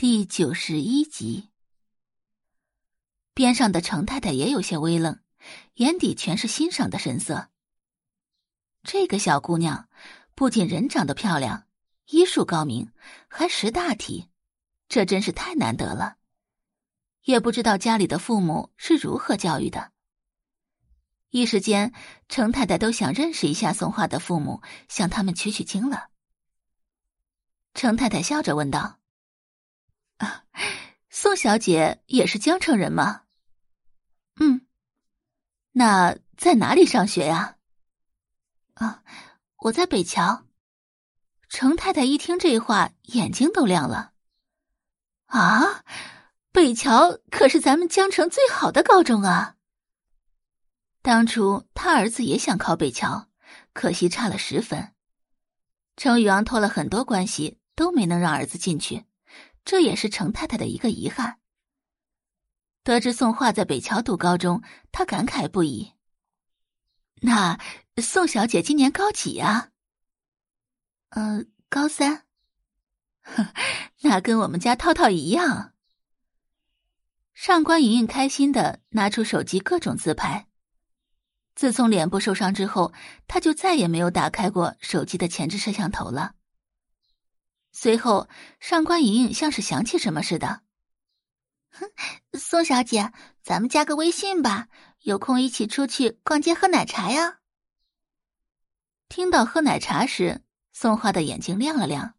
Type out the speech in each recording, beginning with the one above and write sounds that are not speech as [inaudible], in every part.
第九十一集，边上的程太太也有些微愣，眼底全是欣赏的神色。这个小姑娘不仅人长得漂亮，医术高明，还识大体，这真是太难得了。也不知道家里的父母是如何教育的。一时间，程太太都想认识一下宋画的父母，向他们取取经了。程太太笑着问道。宋小姐也是江城人吗？嗯，那在哪里上学呀？啊，我在北桥。程太太一听这话，眼睛都亮了。啊，北桥可是咱们江城最好的高中啊！当初他儿子也想考北桥，可惜差了十分。程宇昂托了很多关系，都没能让儿子进去。这也是程太太的一个遗憾。得知宋画在北桥读高中，她感慨不已。那宋小姐今年高几呀？呃，高三。[laughs] 那跟我们家套套一样。上官莹莹开心的拿出手机各种自拍。自从脸部受伤之后，她就再也没有打开过手机的前置摄像头了。随后，上官莹莹像是想起什么似的，“哼，宋小姐，咱们加个微信吧，有空一起出去逛街喝奶茶呀。”听到喝奶茶时，宋画的眼睛亮了亮，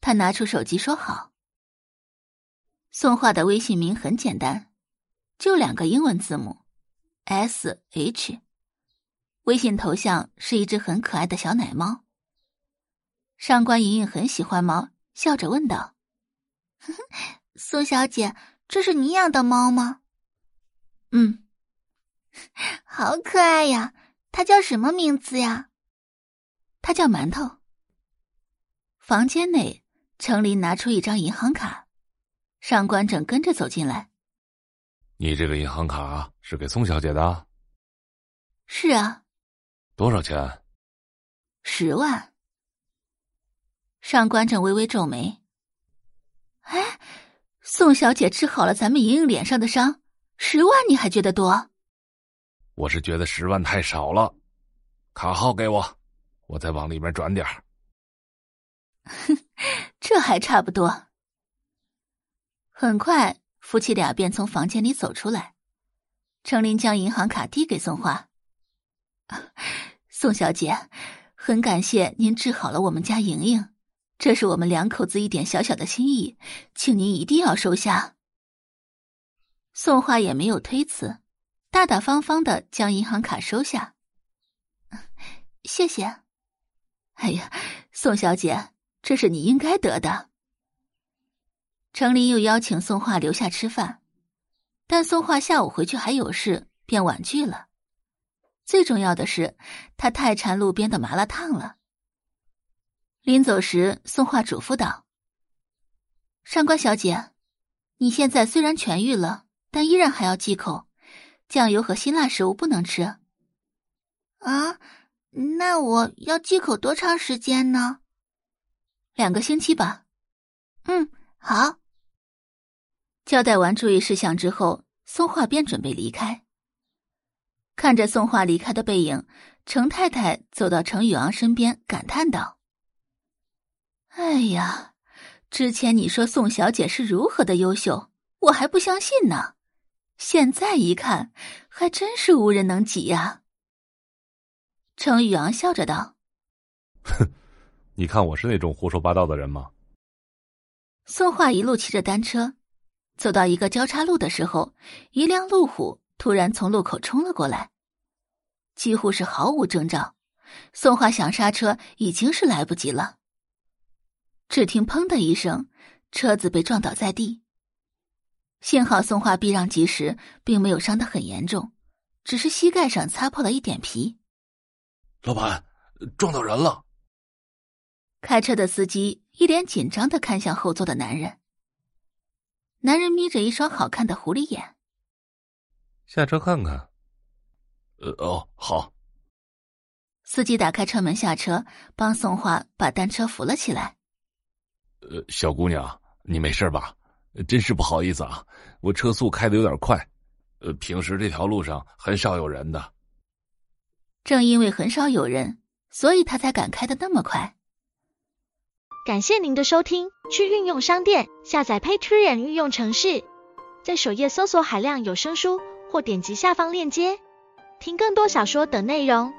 他拿出手机说：“好。”宋画的微信名很简单，就两个英文字母，S H。微信头像是一只很可爱的小奶猫。上官莹莹很喜欢猫，笑着问道：“ [laughs] 苏小姐，这是你养的猫吗？”“嗯，好可爱呀！它叫什么名字呀？”“它叫馒头。”房间内，程林拿出一张银行卡，上官正跟着走进来。“你这个银行卡是给宋小姐的？”“是啊。”“多少钱？”“十万。”上官正微微皱眉，哎，宋小姐治好了咱们莹莹脸上的伤，十万你还觉得多？我是觉得十万太少了，卡号给我，我再往里面转点儿。哼，[laughs] 这还差不多。很快，夫妻俩便从房间里走出来，程琳将银行卡递给宋花。[laughs] 宋小姐，很感谢您治好了我们家莹莹。这是我们两口子一点小小的心意，请您一定要收下。宋画也没有推辞，大大方方的将银行卡收下。[laughs] 谢谢。哎呀，宋小姐，这是你应该得的。程琳又邀请宋画留下吃饭，但宋画下午回去还有事，便婉拒了。最重要的是，他太馋路边的麻辣烫了。临走时，宋画嘱咐道：“上官小姐，你现在虽然痊愈了，但依然还要忌口，酱油和辛辣食物不能吃。”啊，那我要忌口多长时间呢？两个星期吧。嗯，好。交代完注意事项之后，宋画便准备离开。看着宋画离开的背影，程太太走到程宇昂身边，感叹道。哎呀，之前你说宋小姐是如何的优秀，我还不相信呢。现在一看，还真是无人能及呀。程宇昂笑着道：“哼，你看我是那种胡说八道的人吗？”宋画一路骑着单车，走到一个交叉路的时候，一辆路虎突然从路口冲了过来，几乎是毫无征兆。宋画想刹车，已经是来不及了。只听“砰”的一声，车子被撞倒在地。幸好宋画避让及时，并没有伤得很严重，只是膝盖上擦破了一点皮。老板，撞到人了！开车的司机一脸紧张的看向后座的男人。男人眯着一双好看的狐狸眼。下车看看。呃哦，好。司机打开车门下车，帮宋画把单车扶了起来。呃，小姑娘，你没事吧？真是不好意思啊，我车速开的有点快，呃，平时这条路上很少有人的。正因为很少有人，所以他才敢开的那么快。感谢您的收听，去运用商店下载 Patreon 运用城市，在首页搜索海量有声书，或点击下方链接听更多小说等内容。